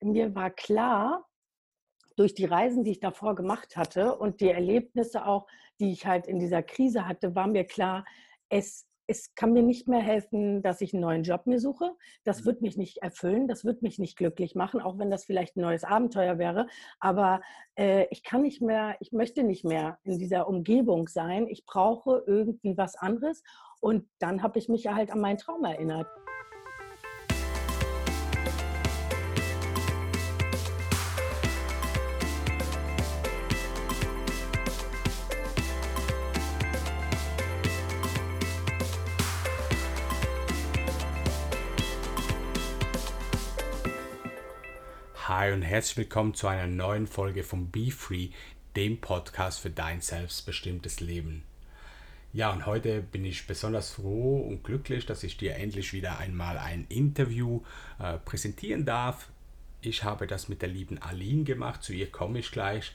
mir war klar, durch die Reisen, die ich davor gemacht hatte und die Erlebnisse auch, die ich halt in dieser Krise hatte, war mir klar, es, es kann mir nicht mehr helfen, dass ich einen neuen Job mir suche. Das mhm. wird mich nicht erfüllen, das wird mich nicht glücklich machen, auch wenn das vielleicht ein neues Abenteuer wäre. Aber äh, ich kann nicht mehr, ich möchte nicht mehr in dieser Umgebung sein. Ich brauche irgendwie was anderes. Und dann habe ich mich halt an meinen Traum erinnert. Hi und herzlich willkommen zu einer neuen Folge von Be Free, dem Podcast für dein selbstbestimmtes Leben. Ja, und heute bin ich besonders froh und glücklich, dass ich dir endlich wieder einmal ein Interview äh, präsentieren darf. Ich habe das mit der lieben Aline gemacht, zu ihr komme ich gleich.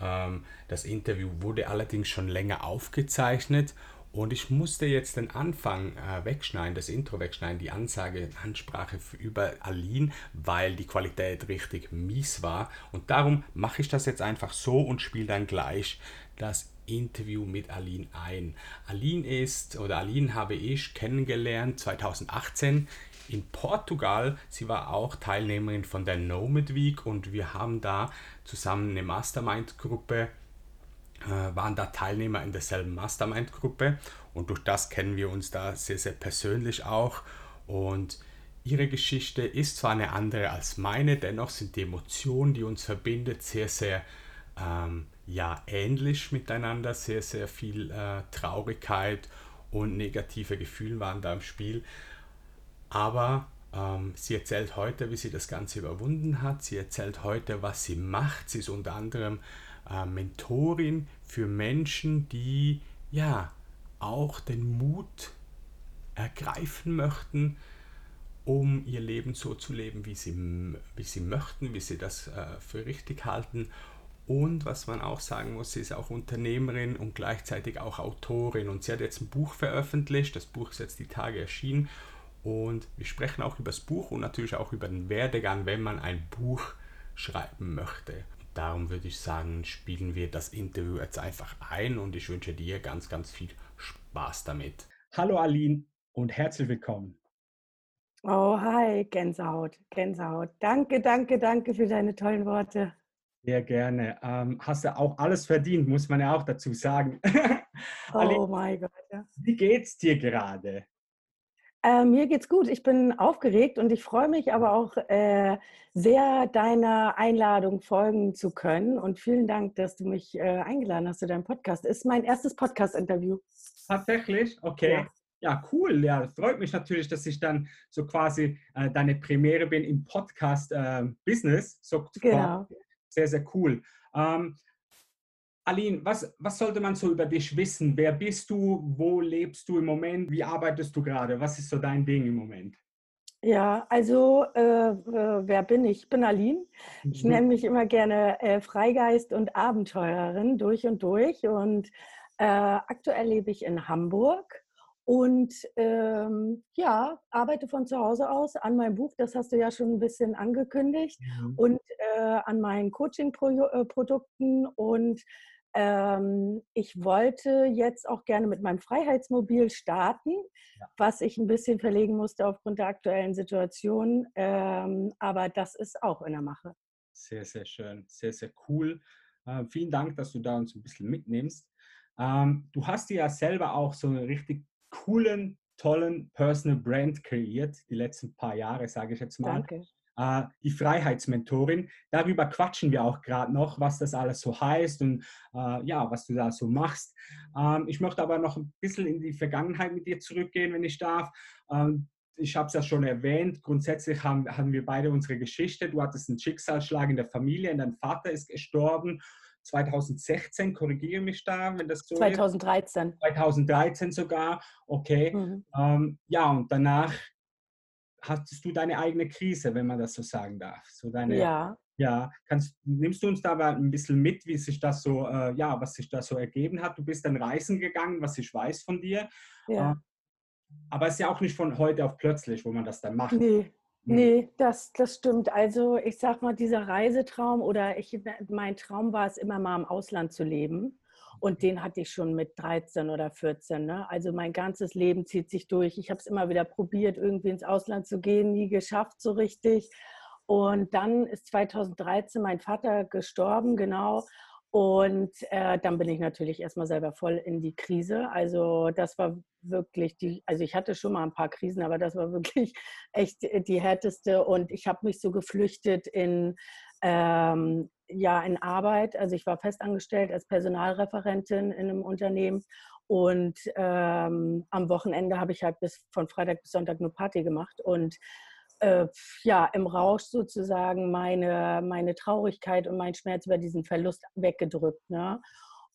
Ähm, das Interview wurde allerdings schon länger aufgezeichnet und ich musste jetzt den Anfang äh, wegschneiden, das Intro wegschneiden, die Ansage, Ansprache über Aline, weil die Qualität richtig mies war. Und darum mache ich das jetzt einfach so und spiele dann gleich das Interview mit Aline ein. Aline ist, oder Aline habe ich kennengelernt 2018 in Portugal. Sie war auch Teilnehmerin von der Nomad Week und wir haben da zusammen eine Mastermind-Gruppe waren da Teilnehmer in derselben Mastermind-Gruppe und durch das kennen wir uns da sehr, sehr persönlich auch. Und ihre Geschichte ist zwar eine andere als meine, dennoch sind die Emotionen, die uns verbindet, sehr, sehr ähm, ja, ähnlich miteinander. Sehr, sehr viel äh, Traurigkeit und negative Gefühle waren da im Spiel. Aber ähm, sie erzählt heute, wie sie das Ganze überwunden hat. Sie erzählt heute, was sie macht. Sie ist unter anderem äh, Mentorin für Menschen, die ja auch den Mut ergreifen möchten, um ihr Leben so zu leben, wie sie, wie sie möchten, wie sie das äh, für richtig halten. Und was man auch sagen muss, sie ist auch Unternehmerin und gleichzeitig auch Autorin. Und sie hat jetzt ein Buch veröffentlicht. Das Buch ist jetzt die Tage erschienen. Und wir sprechen auch über das Buch und natürlich auch über den Werdegang, wenn man ein Buch schreiben möchte. Darum würde ich sagen, spielen wir das Interview jetzt einfach ein und ich wünsche dir ganz, ganz viel Spaß damit. Hallo Aline und herzlich willkommen. Oh, hi, Gänsehaut, Gänsehaut. Danke, danke, danke für deine tollen Worte. Sehr gerne. Ähm, hast du auch alles verdient, muss man ja auch dazu sagen. oh mein Gott. Ja. Wie geht's dir gerade? Äh, mir geht's gut. Ich bin aufgeregt und ich freue mich aber auch äh, sehr, deiner Einladung folgen zu können. Und vielen Dank, dass du mich äh, eingeladen hast zu deinem Podcast. Ist mein erstes Podcast-Interview. Tatsächlich? Okay. Ja. ja. cool. Ja, freut mich natürlich, dass ich dann so quasi äh, deine Premiere bin im Podcast-Business. Äh, so genau. Sehr, sehr cool. Ähm, Aline, was, was sollte man so über dich wissen? Wer bist du? Wo lebst du im Moment? Wie arbeitest du gerade? Was ist so dein Ding im Moment? Ja, also äh, äh wer bin ich? Ich bin Aline. Ich mhm. nenne mich immer gerne äh, Freigeist und Abenteurerin durch und durch. Und äh, aktuell lebe ich in Hamburg und ähm, ja, arbeite von zu Hause aus an meinem Buch, das hast du ja schon ein bisschen angekündigt, mhm. und äh, an meinen Coaching-Produkten und ähm, ich wollte jetzt auch gerne mit meinem Freiheitsmobil starten, ja. was ich ein bisschen verlegen musste aufgrund der aktuellen Situation. Ähm, aber das ist auch in der Mache. Sehr, sehr schön, sehr, sehr cool. Äh, vielen Dank, dass du da uns ein bisschen mitnimmst. Ähm, du hast dir ja selber auch so einen richtig coolen, tollen Personal Brand kreiert, die letzten paar Jahre, sage ich jetzt mal. Danke. Äh, die Freiheitsmentorin. Darüber quatschen wir auch gerade noch, was das alles so heißt und äh, ja, was du da so machst. Ähm, ich möchte aber noch ein bisschen in die Vergangenheit mit dir zurückgehen, wenn ich darf. Ähm, ich habe es ja schon erwähnt, grundsätzlich haben, haben wir beide unsere Geschichte. Du hattest einen Schicksalsschlag in der Familie und dein Vater ist gestorben. 2016, korrigiere mich da, wenn das so 2013. ist. 2013 sogar, okay. Mhm. Ähm, ja, und danach hattest du deine eigene Krise, wenn man das so sagen darf. So deine, ja. Ja, kannst, nimmst du uns da ein bisschen mit, wie sich das so, äh, ja, was sich da so ergeben hat? Du bist dann reisen gegangen, was ich weiß von dir. Ja. Äh, aber es ist ja auch nicht von heute auf plötzlich, wo man das dann macht. Nee, Nee, das, das stimmt. Also ich sag mal, dieser Reisetraum oder ich, mein Traum war es immer mal im Ausland zu leben. Und den hatte ich schon mit 13 oder 14. Ne? Also mein ganzes Leben zieht sich durch. Ich habe es immer wieder probiert, irgendwie ins Ausland zu gehen, nie geschafft so richtig. Und dann ist 2013 mein Vater gestorben, genau. Und äh, dann bin ich natürlich erstmal selber voll in die Krise. Also das war wirklich die, also ich hatte schon mal ein paar Krisen, aber das war wirklich echt die härteste. Und ich habe mich so geflüchtet in, ähm, ja, in Arbeit. Also ich war festangestellt als Personalreferentin in einem Unternehmen. Und ähm, am Wochenende habe ich halt bis von Freitag bis Sonntag nur Party gemacht. Und äh, ja, im Rausch sozusagen meine, meine Traurigkeit und mein Schmerz über diesen Verlust weggedrückt. Ne?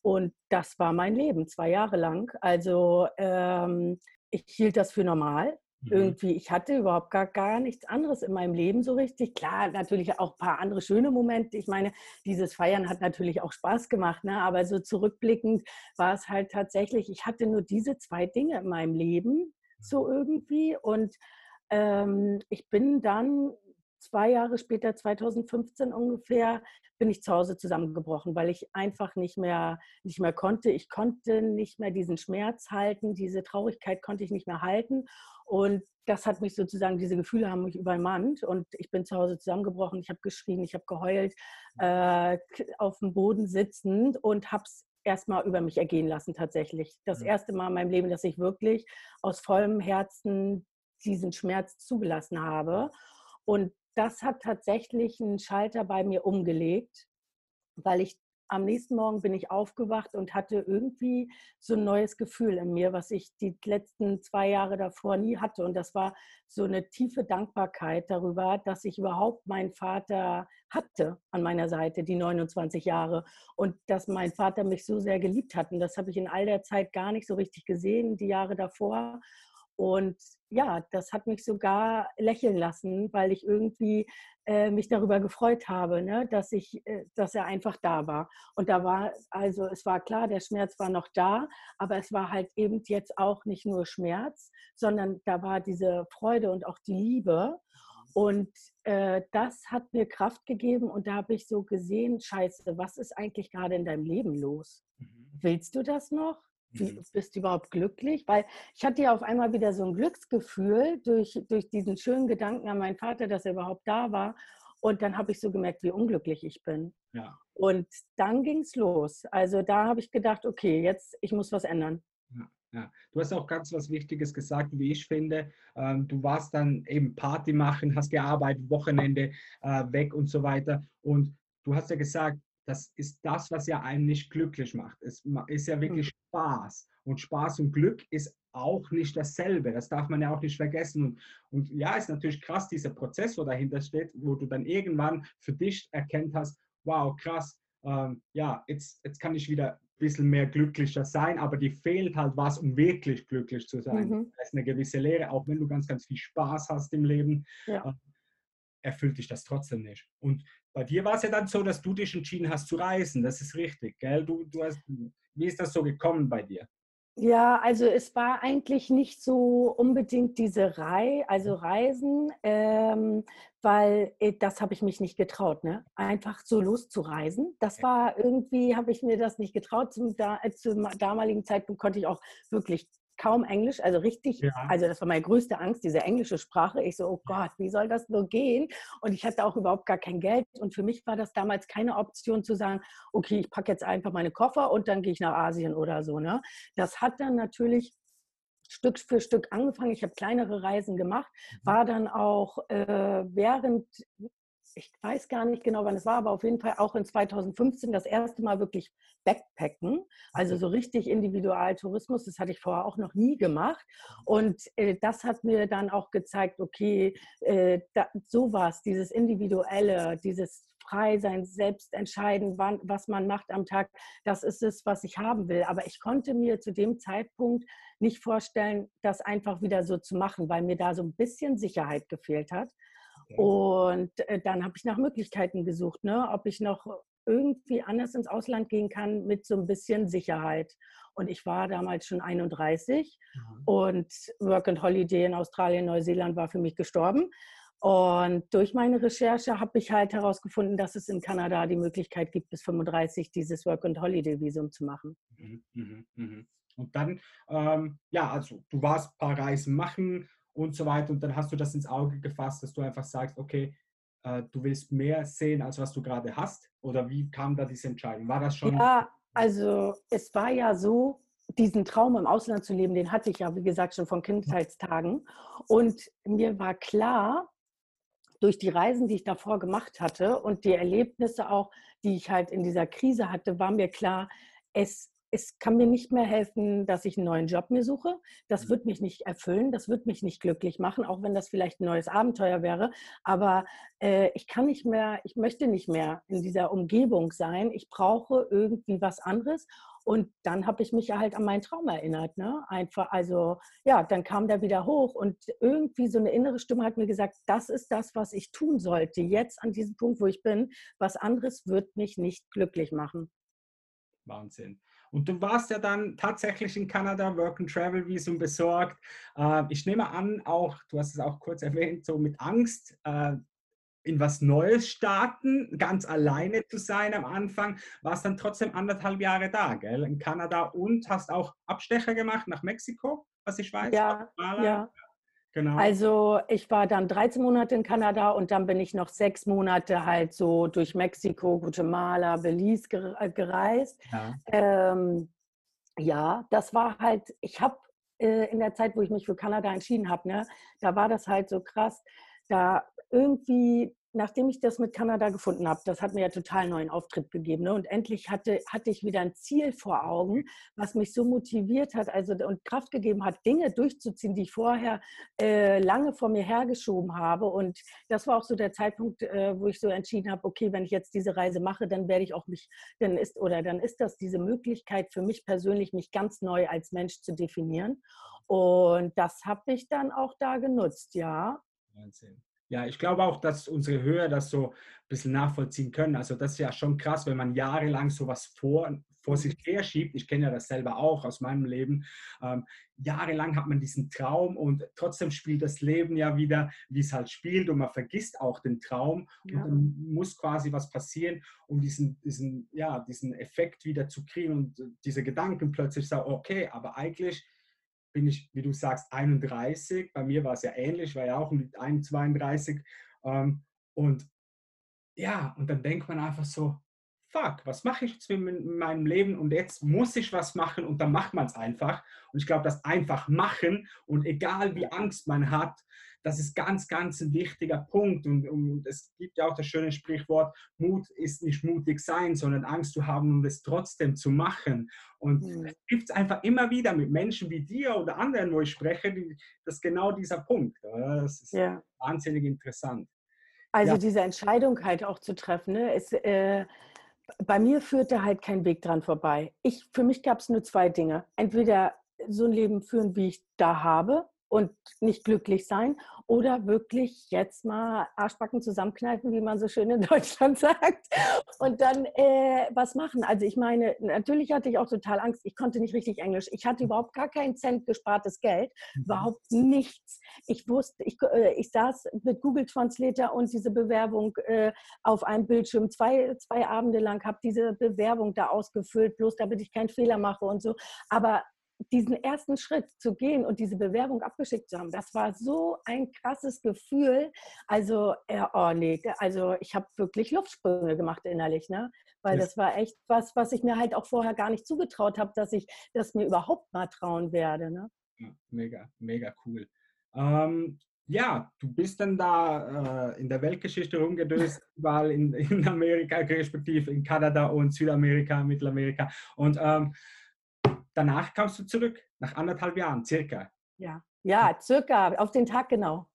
Und das war mein Leben, zwei Jahre lang. Also ähm, ich hielt das für normal. Mhm. Irgendwie, ich hatte überhaupt gar, gar nichts anderes in meinem Leben so richtig. Klar, natürlich auch ein paar andere schöne Momente. Ich meine, dieses Feiern hat natürlich auch Spaß gemacht, ne? aber so zurückblickend war es halt tatsächlich, ich hatte nur diese zwei Dinge in meinem Leben, so mhm. irgendwie. Und ähm, ich bin dann zwei Jahre später, 2015 ungefähr, bin ich zu Hause zusammengebrochen, weil ich einfach nicht mehr, nicht mehr konnte. Ich konnte nicht mehr diesen Schmerz halten, diese Traurigkeit konnte ich nicht mehr halten. Und das hat mich sozusagen, diese Gefühle haben mich übermannt und ich bin zu Hause zusammengebrochen. Ich habe geschrien, ich habe geheult, äh, auf dem Boden sitzend und habe es erstmal über mich ergehen lassen tatsächlich. Das erste Mal in meinem Leben, dass ich wirklich aus vollem Herzen diesen Schmerz zugelassen habe. Und das hat tatsächlich einen Schalter bei mir umgelegt, weil ich am nächsten Morgen bin ich aufgewacht und hatte irgendwie so ein neues Gefühl in mir, was ich die letzten zwei Jahre davor nie hatte. Und das war so eine tiefe Dankbarkeit darüber, dass ich überhaupt meinen Vater hatte an meiner Seite, die 29 Jahre. Und dass mein Vater mich so sehr geliebt hat. Und das habe ich in all der Zeit gar nicht so richtig gesehen, die Jahre davor. Und ja, das hat mich sogar lächeln lassen, weil ich irgendwie äh, mich darüber gefreut habe, ne, dass, ich, äh, dass er einfach da war. Und da war, also es war klar, der Schmerz war noch da, aber es war halt eben jetzt auch nicht nur Schmerz, sondern da war diese Freude und auch die Liebe. Und äh, das hat mir Kraft gegeben und da habe ich so gesehen, scheiße, was ist eigentlich gerade in deinem Leben los? Mhm. Willst du das noch? Mhm. bist du überhaupt glücklich? Weil ich hatte ja auf einmal wieder so ein Glücksgefühl durch, durch diesen schönen Gedanken an meinen Vater, dass er überhaupt da war. Und dann habe ich so gemerkt, wie unglücklich ich bin. Ja. Und dann ging es los. Also da habe ich gedacht, okay, jetzt, ich muss was ändern. Ja, ja. Du hast auch ganz was Wichtiges gesagt, wie ich finde. Ähm, du warst dann eben Party machen, hast gearbeitet, Wochenende äh, weg und so weiter. Und du hast ja gesagt, das ist das, was ja einen nicht glücklich macht. Es ist ja wirklich hm. Spaß. Und Spaß und Glück ist auch nicht dasselbe. Das darf man ja auch nicht vergessen. Und, und ja, ist natürlich krass, dieser Prozess, wo dahinter steht, wo du dann irgendwann für dich erkennt hast, wow, krass, ähm, ja, jetzt, jetzt kann ich wieder ein bisschen mehr glücklicher sein, aber die fehlt halt was, um wirklich glücklich zu sein. Mhm. Das ist eine gewisse Lehre, auch wenn du ganz, ganz viel Spaß hast im Leben. Ja. Äh, erfüllt dich das trotzdem nicht. Und bei dir war es ja dann so, dass du dich entschieden hast zu reisen. Das ist richtig, gell? Du, du hast, wie ist das so gekommen bei dir? Ja, also es war eigentlich nicht so unbedingt diese Rei also Reisen, ähm, weil äh, das habe ich mich nicht getraut, ne? Einfach so loszureisen. Das war irgendwie, habe ich mir das nicht getraut. Zum, da, äh, zum damaligen Zeitpunkt konnte ich auch wirklich kaum Englisch, also richtig, ja. also das war meine größte Angst, diese englische Sprache. Ich so, oh Gott, wie soll das nur gehen? Und ich hatte auch überhaupt gar kein Geld. Und für mich war das damals keine Option zu sagen, okay, ich packe jetzt einfach meine Koffer und dann gehe ich nach Asien oder so. Ne? Das hat dann natürlich Stück für Stück angefangen. Ich habe kleinere Reisen gemacht, mhm. war dann auch äh, während ich weiß gar nicht genau, wann es war, aber auf jeden Fall auch in 2015 das erste Mal wirklich Backpacken, also so richtig Individualtourismus. Das hatte ich vorher auch noch nie gemacht. Und äh, das hat mir dann auch gezeigt, okay, äh, da, sowas, dieses Individuelle, dieses frei sein, selbst entscheiden, wann, was man macht am Tag, das ist es, was ich haben will. Aber ich konnte mir zu dem Zeitpunkt nicht vorstellen, das einfach wieder so zu machen, weil mir da so ein bisschen Sicherheit gefehlt hat. Und äh, dann habe ich nach Möglichkeiten gesucht, ne? ob ich noch irgendwie anders ins Ausland gehen kann mit so ein bisschen Sicherheit. Und ich war damals schon 31 mhm. und Work and Holiday in Australien, Neuseeland war für mich gestorben. Und durch meine Recherche habe ich halt herausgefunden, dass es in Kanada die Möglichkeit gibt, bis 35 dieses Work-and-Holiday-Visum zu machen. Mhm, mh, mh. Und dann, ähm, ja, also du warst ein paar Reisen machen und so weiter und dann hast du das ins Auge gefasst, dass du einfach sagst, okay, äh, du willst mehr sehen, als was du gerade hast? Oder wie kam da diese Entscheidung? War das schon? Ja, also es war ja so, diesen Traum im Ausland zu leben, den hatte ich ja, wie gesagt, schon von Kindheitstagen. Und mir war klar, durch die Reisen, die ich davor gemacht hatte und die Erlebnisse auch, die ich halt in dieser Krise hatte, war mir klar, es es kann mir nicht mehr helfen, dass ich einen neuen Job mir suche. Das mhm. wird mich nicht erfüllen, das wird mich nicht glücklich machen, auch wenn das vielleicht ein neues Abenteuer wäre. Aber äh, ich kann nicht mehr, ich möchte nicht mehr in dieser Umgebung sein. Ich brauche irgendwie was anderes. Und dann habe ich mich halt an meinen Traum erinnert. Ne? Einfach, also ja, dann kam der wieder hoch und irgendwie so eine innere Stimme hat mir gesagt, das ist das, was ich tun sollte. Jetzt an diesem Punkt, wo ich bin, was anderes wird mich nicht glücklich machen. Wahnsinn. Und du warst ja dann tatsächlich in Kanada, Work and Travel Visum besorgt. Äh, ich nehme an, auch, du hast es auch kurz erwähnt, so mit Angst äh, in was Neues starten, ganz alleine zu sein am Anfang, warst dann trotzdem anderthalb Jahre da, gell, in Kanada und hast auch Abstecher gemacht nach Mexiko, was ich weiß. Ja, ja. Genau. Also ich war dann 13 Monate in Kanada und dann bin ich noch sechs Monate halt so durch Mexiko, Guatemala, Belize äh, gereist. Ja, ähm, ja das war halt, ich habe äh, in der Zeit, wo ich mich für Kanada entschieden habe, ne, da war das halt so krass. Da irgendwie nachdem ich das mit Kanada gefunden habe, das hat mir ja total neuen Auftritt gegeben. Ne? Und endlich hatte, hatte ich wieder ein Ziel vor Augen, was mich so motiviert hat also, und Kraft gegeben hat, Dinge durchzuziehen, die ich vorher äh, lange vor mir hergeschoben habe. Und das war auch so der Zeitpunkt, äh, wo ich so entschieden habe, okay, wenn ich jetzt diese Reise mache, dann werde ich auch mich, dann ist, oder dann ist das diese Möglichkeit für mich persönlich, mich ganz neu als Mensch zu definieren. Und das habe ich dann auch da genutzt, ja. Wahnsinn. Ja, ich glaube auch, dass unsere Hörer das so ein bisschen nachvollziehen können. Also das ist ja schon krass, wenn man jahrelang sowas vor, vor sich her schiebt. Ich kenne ja das selber auch aus meinem Leben. Ähm, jahrelang hat man diesen Traum und trotzdem spielt das Leben ja wieder, wie es halt spielt und man vergisst auch den Traum ja. und dann muss quasi was passieren, um diesen, diesen, ja, diesen Effekt wieder zu kriegen und diese Gedanken plötzlich sagen, okay, aber eigentlich bin ich, wie du sagst, 31. Bei mir war es ja ähnlich, war ja auch mit 32. Ähm, und ja, und dann denkt man einfach so, fuck, was mache ich jetzt mit meinem Leben und jetzt muss ich was machen und dann macht man es einfach. Und ich glaube, das einfach machen und egal wie Angst man hat, das ist ganz, ganz ein wichtiger Punkt. Und, und, es gibt ja auch das schöne Sprichwort, Mut ist nicht mutig sein, sondern Angst zu haben, um es trotzdem zu machen. Und mhm. es gibt es einfach immer wieder mit Menschen wie dir oder anderen, wo ich spreche, die, das ist genau dieser Punkt. Das ist ja. wahnsinnig interessant. Also ja. diese Entscheidung halt auch zu treffen, ne, ist, äh, bei mir führte halt kein Weg dran vorbei. Ich, für mich gab es nur zwei Dinge. Entweder so ein Leben führen, wie ich da habe, und nicht glücklich sein oder wirklich jetzt mal Arschbacken zusammenkneifen, wie man so schön in Deutschland sagt, und dann äh, was machen. Also ich meine, natürlich hatte ich auch total Angst. Ich konnte nicht richtig Englisch. Ich hatte überhaupt gar keinen Cent gespartes Geld, mhm. überhaupt nichts. Ich wusste, ich, äh, ich saß mit Google Translator und diese Bewerbung äh, auf einem Bildschirm zwei, zwei Abende lang, habe diese Bewerbung da ausgefüllt, bloß damit ich keinen Fehler mache und so. Aber diesen ersten Schritt zu gehen und diese Bewerbung abgeschickt zu haben, das war so ein krasses Gefühl. Also, ja, oh nee, also ich habe wirklich Luftsprünge gemacht innerlich, ne? Weil das war echt was, was ich mir halt auch vorher gar nicht zugetraut habe, dass ich das mir überhaupt mal trauen werde. Ne? Ja, mega, mega cool. Ähm, ja, du bist dann da äh, in der Weltgeschichte rumgedöst, überall in, in Amerika, respektive in Kanada und Südamerika, Mittelamerika. Und ähm, danach kamst du zurück, nach anderthalb Jahren circa. Ja, ja, circa, auf den Tag genau.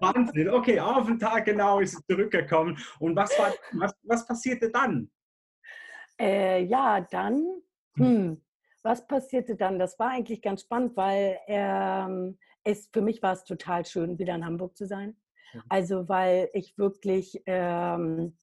Wahnsinn, okay, auf den Tag genau ist es zurückgekommen. Und was, war, was, was passierte dann? Äh, ja, dann, hm. hm, was passierte dann? Das war eigentlich ganz spannend, weil ähm, es, für mich war es total schön, wieder in Hamburg zu sein. Also, weil ich wirklich ähm,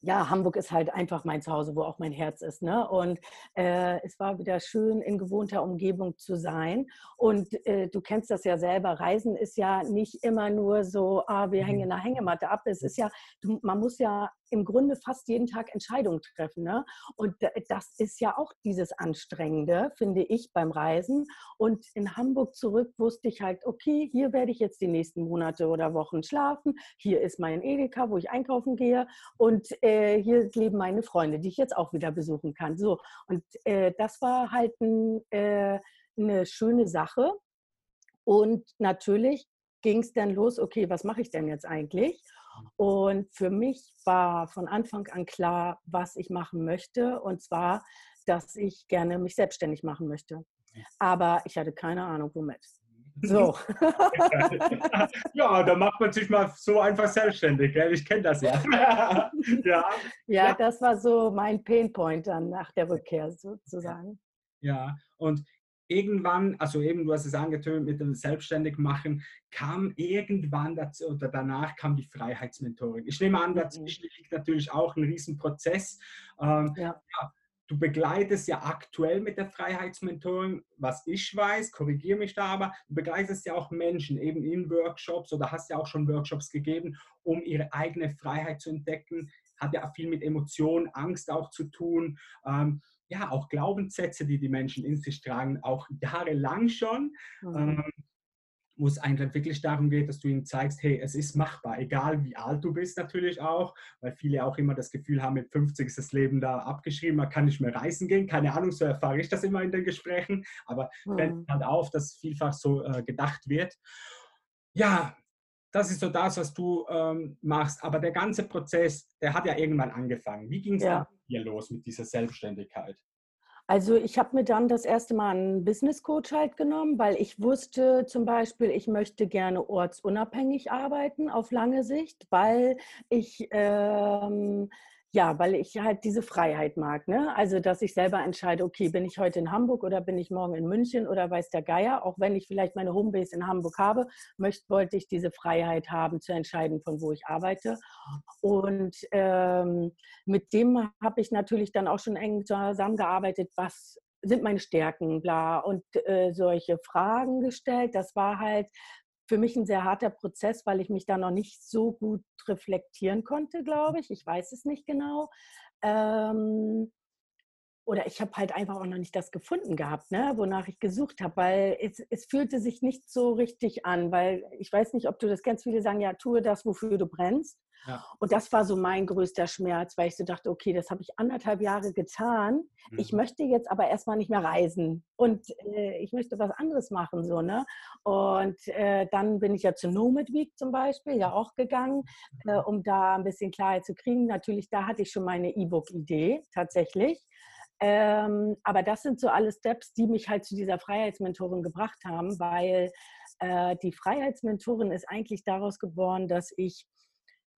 ja, Hamburg ist halt einfach mein Zuhause, wo auch mein Herz ist. Ne? Und äh, es war wieder schön, in gewohnter Umgebung zu sein. Und äh, du kennst das ja selber. Reisen ist ja nicht immer nur so, ah, wir hängen in der Hängematte ab. Es ist ja, du, man muss ja im Grunde fast jeden Tag Entscheidungen treffen. Ne? Und das ist ja auch dieses Anstrengende, finde ich, beim Reisen. Und in Hamburg zurück wusste ich halt, okay, hier werde ich jetzt die nächsten Monate oder Wochen schlafen. Hier ist mein Edeka, wo ich einkaufen gehe. Und äh, hier leben meine Freunde, die ich jetzt auch wieder besuchen kann. So, und äh, das war halt ein, äh, eine schöne Sache. Und natürlich ging es dann los, okay, was mache ich denn jetzt eigentlich? Und für mich war von Anfang an klar, was ich machen möchte. Und zwar, dass ich gerne mich selbstständig machen möchte. Aber ich hatte keine Ahnung, womit. So. ja, da macht man sich mal so einfach selbstständig. Gell? Ich kenne das ja. ja. Ja, das war so mein Painpoint dann nach der Rückkehr sozusagen. Ja, und irgendwann, also eben, du hast es angetönt mit dem Selbstständigmachen, kam irgendwann dazu, oder danach kam die Freiheitsmentorin. Ich nehme an, dazwischen mhm. liegt natürlich auch ein Riesenprozess. Ähm, ja. Ja, du begleitest ja aktuell mit der Freiheitsmentorin, was ich weiß, korrigiere mich da aber, du begleitest ja auch Menschen eben in Workshops oder hast ja auch schon Workshops gegeben, um ihre eigene Freiheit zu entdecken. Hat ja viel mit Emotionen, Angst auch zu tun. Ähm, ja, auch Glaubenssätze, die die Menschen in sich tragen, auch jahrelang schon. Mhm. Ähm, wo es eigentlich wirklich darum geht, dass du ihnen zeigst, hey, es ist machbar, egal wie alt du bist natürlich auch, weil viele auch immer das Gefühl haben, mit 50 ist das Leben da abgeschrieben, man kann nicht mehr reisen gehen, keine Ahnung, so erfahre ich das immer in den Gesprächen, aber mhm. fällt halt auf, dass vielfach so äh, gedacht wird. Ja, das ist so das, was du ähm, machst, aber der ganze Prozess, der hat ja irgendwann angefangen. Wie ging es ja. hier los mit dieser Selbstständigkeit? Also ich habe mir dann das erste Mal einen Business Coach halt genommen, weil ich wusste zum Beispiel, ich möchte gerne ortsunabhängig arbeiten auf lange Sicht, weil ich ähm, ja, weil ich halt diese Freiheit mag. Ne? Also, dass ich selber entscheide, okay, bin ich heute in Hamburg oder bin ich morgen in München oder weiß der Geier. Auch wenn ich vielleicht meine Homebase in Hamburg habe, möchte, wollte ich diese Freiheit haben, zu entscheiden, von wo ich arbeite. Und ähm, mit dem habe ich natürlich dann auch schon eng zusammengearbeitet, was sind meine Stärken, bla, und äh, solche Fragen gestellt. Das war halt für mich ein sehr harter Prozess, weil ich mich da noch nicht so gut reflektieren konnte, glaube ich. Ich weiß es nicht genau. Ähm, oder ich habe halt einfach auch noch nicht das gefunden gehabt, ne, wonach ich gesucht habe, weil es, es fühlte sich nicht so richtig an, weil ich weiß nicht, ob du das kennst, viele sagen, ja, tue das, wofür du brennst. Ja. Und das war so mein größter Schmerz, weil ich so dachte, okay, das habe ich anderthalb Jahre getan. Mhm. Ich möchte jetzt aber erstmal nicht mehr reisen und äh, ich möchte was anderes machen, so, ne? Und äh, dann bin ich ja zu Nomad Week zum Beispiel ja auch gegangen, äh, um da ein bisschen Klarheit zu kriegen. Natürlich, da hatte ich schon meine E-Book-Idee tatsächlich. Ähm, aber das sind so alle Steps, die mich halt zu dieser Freiheitsmentorin gebracht haben, weil äh, die Freiheitsmentorin ist eigentlich daraus geboren, dass ich,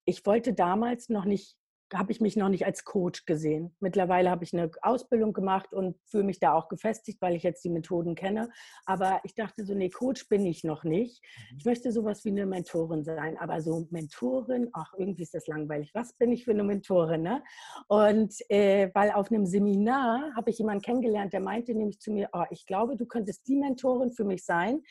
ich wollte damals noch nicht habe ich mich noch nicht als Coach gesehen. Mittlerweile habe ich eine Ausbildung gemacht und fühle mich da auch gefestigt, weil ich jetzt die Methoden kenne. Aber ich dachte so, nee, Coach bin ich noch nicht. Mhm. Ich möchte sowas wie eine Mentorin sein. Aber so Mentorin, ach, irgendwie ist das langweilig. Was bin ich für eine Mentorin? Ne? Und äh, weil auf einem Seminar habe ich jemanden kennengelernt, der meinte nämlich zu mir, oh, ich glaube, du könntest die Mentorin für mich sein,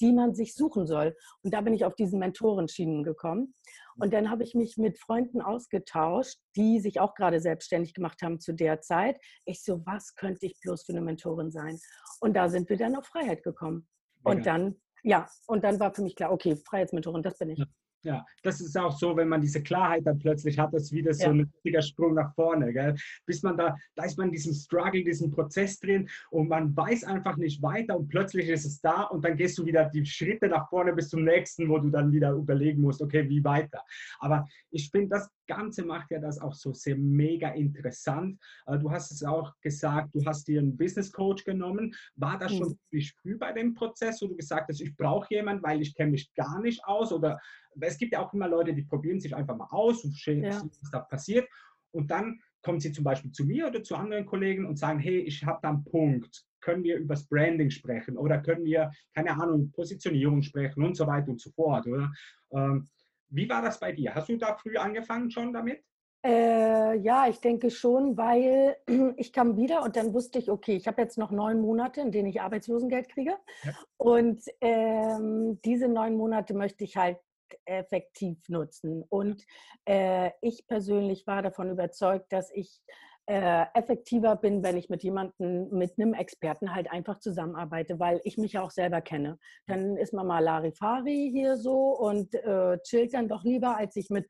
die man sich suchen soll. Und da bin ich auf diesen Mentorenschienen gekommen. Und dann habe ich mich mit Freunden ausgetauscht, die sich auch gerade selbstständig gemacht haben zu der Zeit. Ich so, was könnte ich bloß für eine Mentorin sein? Und da sind wir dann auf Freiheit gekommen. Und ja. dann, ja, und dann war für mich klar, okay, Freiheitsmentorin, das bin ich. Ja. Ja, das ist auch so, wenn man diese Klarheit dann plötzlich hat, das ist wieder so ja. ein richtiger Sprung nach vorne. Gell? Bis man da, da ist man in diesem Struggle, diesem Prozess drin und man weiß einfach nicht weiter und plötzlich ist es da und dann gehst du wieder die Schritte nach vorne bis zum nächsten, wo du dann wieder überlegen musst, okay, wie weiter. Aber ich finde, das Ganze macht ja das auch so sehr mega interessant. Äh, du hast es auch gesagt, du hast dir einen Business Coach genommen. War das schon ziemlich früh bei dem Prozess, wo du gesagt hast, ich brauche jemanden, weil ich kenne mich gar nicht aus? Oder es gibt ja auch immer Leute, die probieren sich einfach mal aus und sehen, ja. was da passiert. Und dann kommen sie zum Beispiel zu mir oder zu anderen Kollegen und sagen, hey, ich habe da einen Punkt. Können wir über das Branding sprechen oder können wir, keine Ahnung, Positionierung sprechen und so weiter und so fort, oder? Ähm, wie war das bei dir? Hast du da früh angefangen schon damit? Äh, ja, ich denke schon, weil ich kam wieder und dann wusste ich, okay, ich habe jetzt noch neun Monate, in denen ich Arbeitslosengeld kriege. Ja. Und ähm, diese neun Monate möchte ich halt effektiv nutzen. Und äh, ich persönlich war davon überzeugt, dass ich äh, effektiver bin, wenn ich mit jemandem, mit einem Experten halt einfach zusammenarbeite, weil ich mich ja auch selber kenne. Dann ist man mal Larifari hier so und äh, chillt dann doch lieber, als sich mit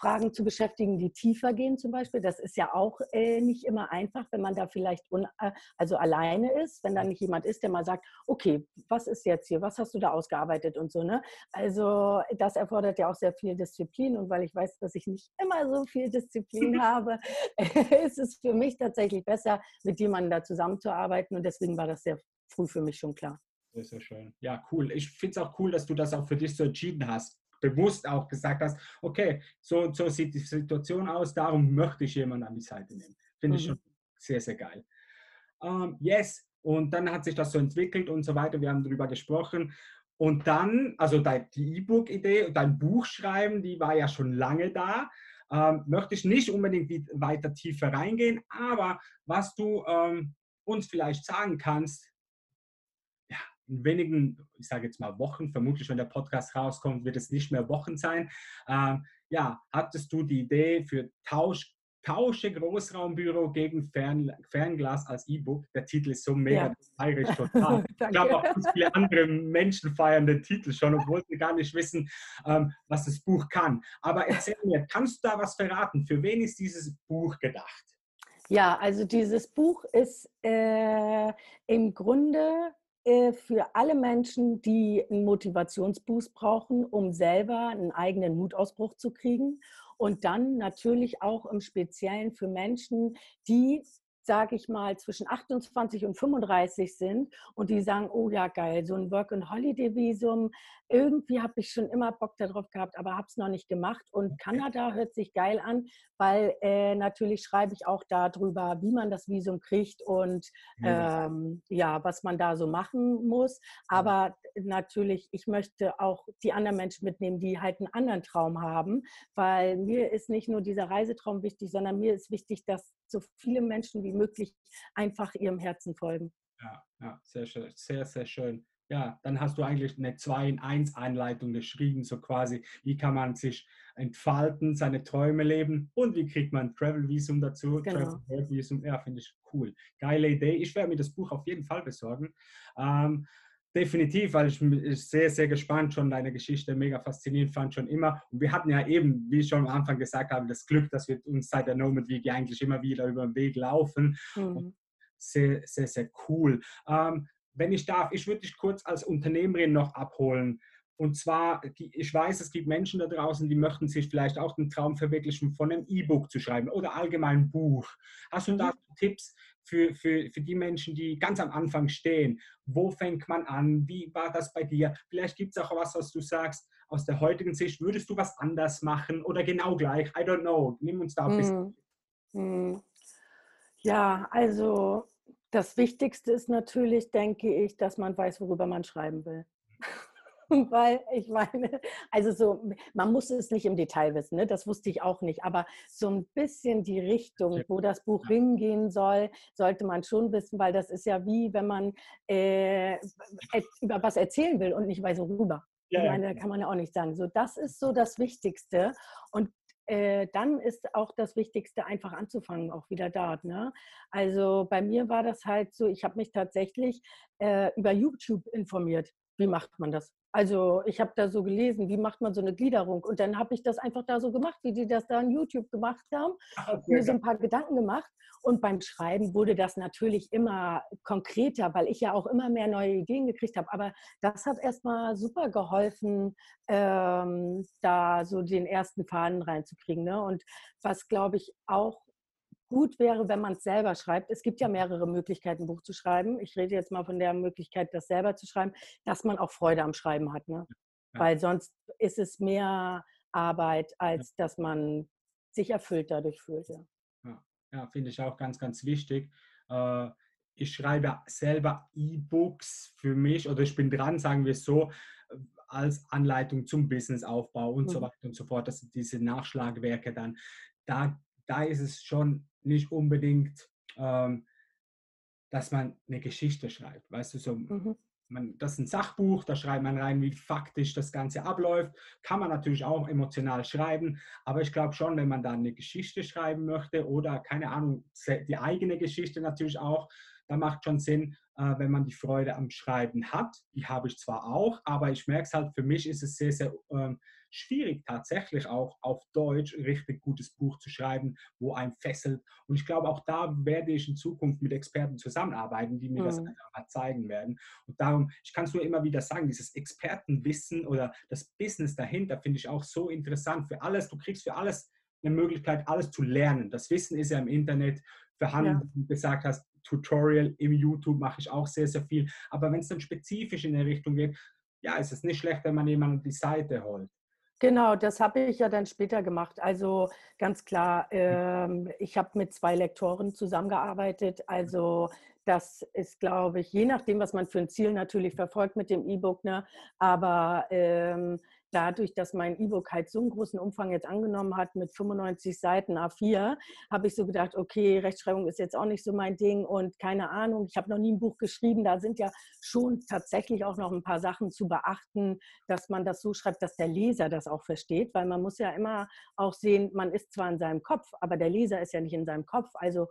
Fragen zu beschäftigen, die tiefer gehen zum Beispiel. Das ist ja auch äh, nicht immer einfach, wenn man da vielleicht äh, also alleine ist, wenn da nicht jemand ist, der mal sagt, okay, was ist jetzt hier, was hast du da ausgearbeitet und so. Ne? Also das erfordert ja auch sehr viel Disziplin und weil ich weiß, dass ich nicht immer so viel Disziplin habe, ist es für mich tatsächlich besser, mit jemandem da zusammenzuarbeiten und deswegen war das sehr früh für mich schon klar. Sehr, sehr schön. Ja, cool. Ich finde es auch cool, dass du das auch für dich so entschieden hast bewusst auch gesagt hast, okay, so, so sieht die Situation aus, darum möchte ich jemanden an die Seite nehmen. Finde mhm. ich schon sehr, sehr geil. Ähm, yes, und dann hat sich das so entwickelt und so weiter. Wir haben darüber gesprochen. Und dann, also die E-Book-Idee, dein Buch schreiben, die war ja schon lange da. Ähm, möchte ich nicht unbedingt weiter tiefer reingehen, aber was du ähm, uns vielleicht sagen kannst, in wenigen, ich sage jetzt mal Wochen, vermutlich wenn der Podcast rauskommt, wird es nicht mehr Wochen sein. Ähm, ja, hattest du die Idee für Tausch, Tausche Großraumbüro gegen Fern, Fernglas als E-Book. Der Titel ist so mega, ja. feiere ich total. ich glaube auch ganz viele andere Menschen feiern den Titel schon, obwohl sie gar nicht wissen, ähm, was das Buch kann. Aber erzähl mir, kannst du da was verraten? Für wen ist dieses Buch gedacht? Ja, also dieses Buch ist äh, im Grunde für alle Menschen, die einen Motivationsboost brauchen, um selber einen eigenen Mutausbruch zu kriegen. Und dann natürlich auch im Speziellen für Menschen, die sage ich mal, zwischen 28 und 35 sind und die sagen, oh ja, geil, so ein Work-and-Holiday-Visum, irgendwie habe ich schon immer Bock darauf gehabt, aber habe es noch nicht gemacht. Und Kanada hört sich geil an, weil äh, natürlich schreibe ich auch darüber, wie man das Visum kriegt und ähm, ja, was man da so machen muss. Aber natürlich, ich möchte auch die anderen Menschen mitnehmen, die halt einen anderen Traum haben, weil mir ist nicht nur dieser Reisetraum wichtig, sondern mir ist wichtig, dass so viele Menschen wie möglich einfach ihrem Herzen folgen. Ja, ja, sehr schön, sehr, sehr schön. Ja, dann hast du eigentlich eine 2 in 1 Einleitung geschrieben, so quasi, wie kann man sich entfalten, seine Träume leben und wie kriegt man Travel Visum dazu, genau. Travel Visum, ja, finde ich cool. Geile Idee. Ich werde mir das Buch auf jeden Fall besorgen. Ähm, Definitiv, weil ich, ich sehr, sehr gespannt schon deine Geschichte mega faszinierend fand schon immer. Und wir hatten ja eben, wie ich schon am Anfang gesagt habe, das Glück, dass wir uns seit der Nomad Week eigentlich immer wieder über den Weg laufen. Mhm. Sehr, sehr, sehr cool. Ähm, wenn ich darf, ich würde dich kurz als Unternehmerin noch abholen. Und zwar, ich weiß, es gibt Menschen da draußen, die möchten sich vielleicht auch den Traum verwirklichen, von einem E-Book zu schreiben oder allgemein ein Buch. Hast du da mhm. Tipps, für, für, für die Menschen, die ganz am Anfang stehen. Wo fängt man an? Wie war das bei dir? Vielleicht gibt es auch was, was du sagst, aus der heutigen Sicht, würdest du was anders machen oder genau gleich? I don't know. Nimm uns da ein bisschen. Hm. Ja, also das Wichtigste ist natürlich, denke ich, dass man weiß, worüber man schreiben will. weil ich meine, also so, man muss es nicht im Detail wissen, ne? das wusste ich auch nicht, aber so ein bisschen die Richtung, wo das Buch hingehen soll, sollte man schon wissen, weil das ist ja wie, wenn man äh, über was erzählen will und nicht weiß, worüber. Ja, ich meine, da kann man ja auch nicht sagen. So, das ist so das Wichtigste. Und äh, dann ist auch das Wichtigste, einfach anzufangen, auch wieder dort. Ne? Also bei mir war das halt so, ich habe mich tatsächlich äh, über YouTube informiert. Wie macht man das? Also ich habe da so gelesen, wie macht man so eine Gliederung? Und dann habe ich das einfach da so gemacht, wie die das da in YouTube gemacht haben. Okay. Ah, mir so ein paar Gedanken gemacht. Und beim Schreiben wurde das natürlich immer konkreter, weil ich ja auch immer mehr neue Ideen gekriegt habe. Aber das hat erstmal super geholfen, ähm, da so den ersten Faden reinzukriegen. Ne? Und was, glaube ich, auch gut wäre, wenn man es selber schreibt. Es gibt ja mehrere Möglichkeiten, ein Buch zu schreiben. Ich rede jetzt mal von der Möglichkeit, das selber zu schreiben, dass man auch Freude am Schreiben hat. Ne? Ja. Weil sonst ist es mehr Arbeit, als ja. dass man sich erfüllt dadurch fühlt. Ja, ja. ja finde ich auch ganz, ganz wichtig. Äh, ich schreibe selber E-Books für mich oder ich bin dran, sagen wir es so, als Anleitung zum Businessaufbau und mhm. so weiter und so fort. Das sind diese Nachschlagwerke dann da, da ist es schon nicht unbedingt, ähm, dass man eine Geschichte schreibt. Weißt du, so, mhm. man, das ist ein Sachbuch, da schreibt man rein, wie faktisch das Ganze abläuft. Kann man natürlich auch emotional schreiben, aber ich glaube schon, wenn man da eine Geschichte schreiben möchte oder keine Ahnung, die eigene Geschichte natürlich auch, da macht schon Sinn, äh, wenn man die Freude am Schreiben hat. Die habe ich zwar auch, aber ich merke es halt, für mich ist es sehr, sehr ähm, schwierig, tatsächlich auch auf Deutsch ein richtig gutes Buch zu schreiben, wo einem fesselt. Und ich glaube, auch da werde ich in Zukunft mit Experten zusammenarbeiten, die mir mhm. das einfach mal zeigen werden. Und darum, ich kann es nur immer wieder sagen, dieses Expertenwissen oder das Business dahinter finde ich auch so interessant für alles. Du kriegst für alles eine Möglichkeit, alles zu lernen. Das Wissen ist ja im Internet vorhanden, ja. wie du gesagt hast, Tutorial im YouTube mache ich auch sehr, sehr viel. Aber wenn es dann spezifisch in der Richtung geht, ja, ist es nicht schlecht, wenn man jemanden die Seite holt. Genau, das habe ich ja dann später gemacht. Also ganz klar, ähm, ich habe mit zwei Lektoren zusammengearbeitet. Also das ist, glaube ich, je nachdem, was man für ein Ziel natürlich verfolgt mit dem E-Book, ne? aber ähm, dadurch, dass mein E-Book halt so einen großen Umfang jetzt angenommen hat mit 95 Seiten A4, habe ich so gedacht, okay, Rechtschreibung ist jetzt auch nicht so mein Ding und keine Ahnung, ich habe noch nie ein Buch geschrieben. Da sind ja schon tatsächlich auch noch ein paar Sachen zu beachten, dass man das so schreibt, dass der Leser das auch versteht, weil man muss ja immer auch sehen, man ist zwar in seinem Kopf, aber der Leser ist ja nicht in seinem Kopf. Also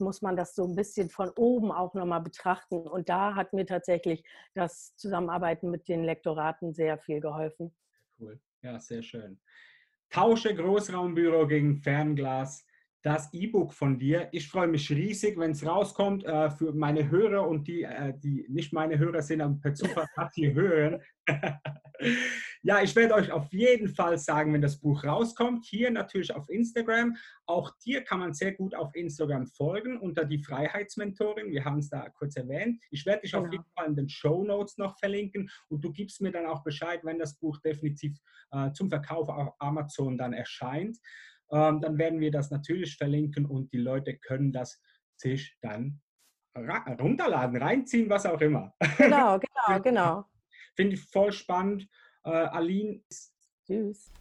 muss man das so ein bisschen von oben auch nochmal betrachten. Und da hat mir tatsächlich das Zusammenarbeiten mit den Lektoraten sehr viel geholfen. Cool, ja, sehr schön. Tausche Großraumbüro gegen Fernglas das E-Book von dir. Ich freue mich riesig, wenn es rauskommt äh, für meine Hörer und die, äh, die nicht meine Hörer sind, aber per Zufall hier hören. ja, ich werde euch auf jeden Fall sagen, wenn das Buch rauskommt. Hier natürlich auf Instagram. Auch dir kann man sehr gut auf Instagram folgen unter die Freiheitsmentorin. Wir haben es da kurz erwähnt. Ich werde dich genau. auf jeden Fall in den Show Notes noch verlinken und du gibst mir dann auch Bescheid, wenn das Buch definitiv äh, zum Verkauf auf Amazon dann erscheint ähm, dann werden wir das natürlich verlinken und die Leute können das sich dann runterladen, reinziehen, was auch immer. Genau, genau, genau. Finde ich voll spannend. Äh, Aline. Tschüss.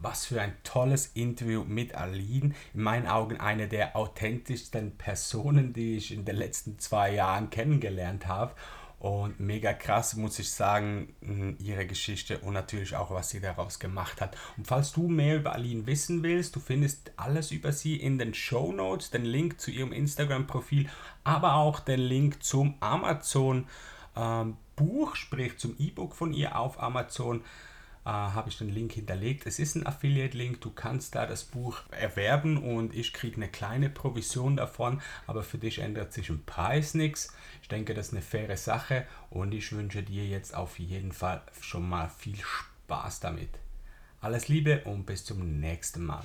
Was für ein tolles Interview mit Aline. In meinen Augen eine der authentischsten Personen, die ich in den letzten zwei Jahren kennengelernt habe. Und mega krass, muss ich sagen, ihre Geschichte und natürlich auch, was sie daraus gemacht hat. Und falls du mehr über Aline wissen willst, du findest alles über sie in den Show Notes, den Link zu ihrem Instagram-Profil, aber auch den Link zum Amazon-Buch, ähm, sprich zum E-Book von ihr auf Amazon äh, habe ich den Link hinterlegt. Es ist ein Affiliate-Link, du kannst da das Buch erwerben und ich kriege eine kleine Provision davon, aber für dich ändert sich im Preis nichts. Ich denke, das ist eine faire Sache und ich wünsche dir jetzt auf jeden Fall schon mal viel Spaß damit. Alles Liebe und bis zum nächsten Mal.